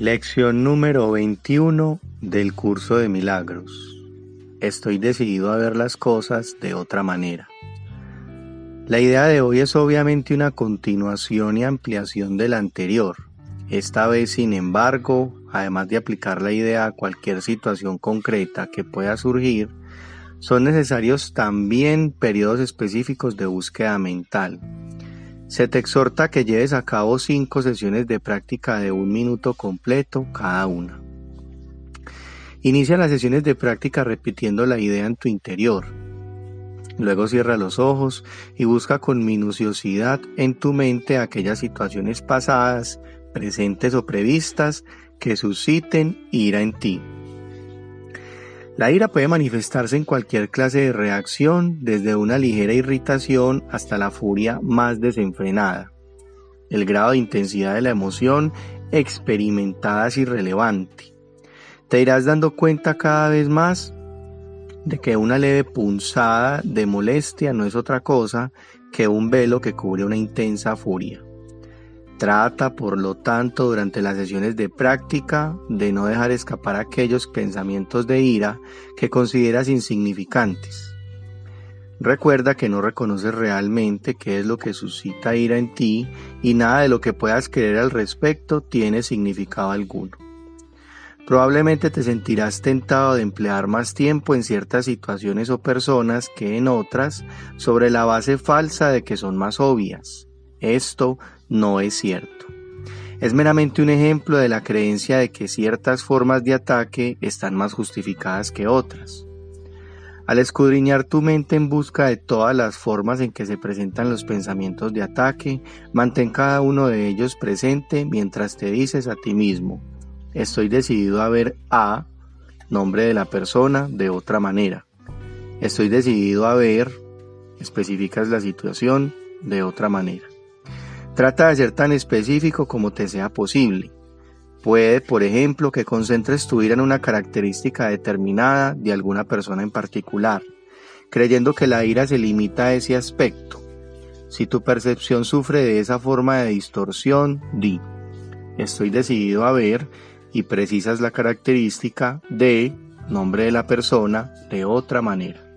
Lección número 21 del curso de milagros. Estoy decidido a ver las cosas de otra manera. La idea de hoy es obviamente una continuación y ampliación de la anterior. Esta vez, sin embargo, además de aplicar la idea a cualquier situación concreta que pueda surgir, son necesarios también periodos específicos de búsqueda mental. Se te exhorta que lleves a cabo cinco sesiones de práctica de un minuto completo cada una. Inicia las sesiones de práctica repitiendo la idea en tu interior. Luego cierra los ojos y busca con minuciosidad en tu mente aquellas situaciones pasadas, presentes o previstas que susciten ira en ti. La ira puede manifestarse en cualquier clase de reacción, desde una ligera irritación hasta la furia más desenfrenada. El grado de intensidad de la emoción experimentada es irrelevante. Te irás dando cuenta cada vez más de que una leve punzada de molestia no es otra cosa que un velo que cubre una intensa furia. Trata, por lo tanto, durante las sesiones de práctica de no dejar escapar aquellos pensamientos de ira que consideras insignificantes. Recuerda que no reconoces realmente qué es lo que suscita ira en ti y nada de lo que puedas creer al respecto tiene significado alguno. Probablemente te sentirás tentado de emplear más tiempo en ciertas situaciones o personas que en otras sobre la base falsa de que son más obvias. Esto no es cierto. Es meramente un ejemplo de la creencia de que ciertas formas de ataque están más justificadas que otras. Al escudriñar tu mente en busca de todas las formas en que se presentan los pensamientos de ataque, mantén cada uno de ellos presente mientras te dices a ti mismo, estoy decidido a ver a, nombre de la persona, de otra manera. Estoy decidido a ver, especificas la situación, de otra manera. Trata de ser tan específico como te sea posible. Puede, por ejemplo, que concentres tu ira en una característica determinada de alguna persona en particular, creyendo que la ira se limita a ese aspecto. Si tu percepción sufre de esa forma de distorsión, di, estoy decidido a ver y precisas la característica de nombre de la persona de otra manera.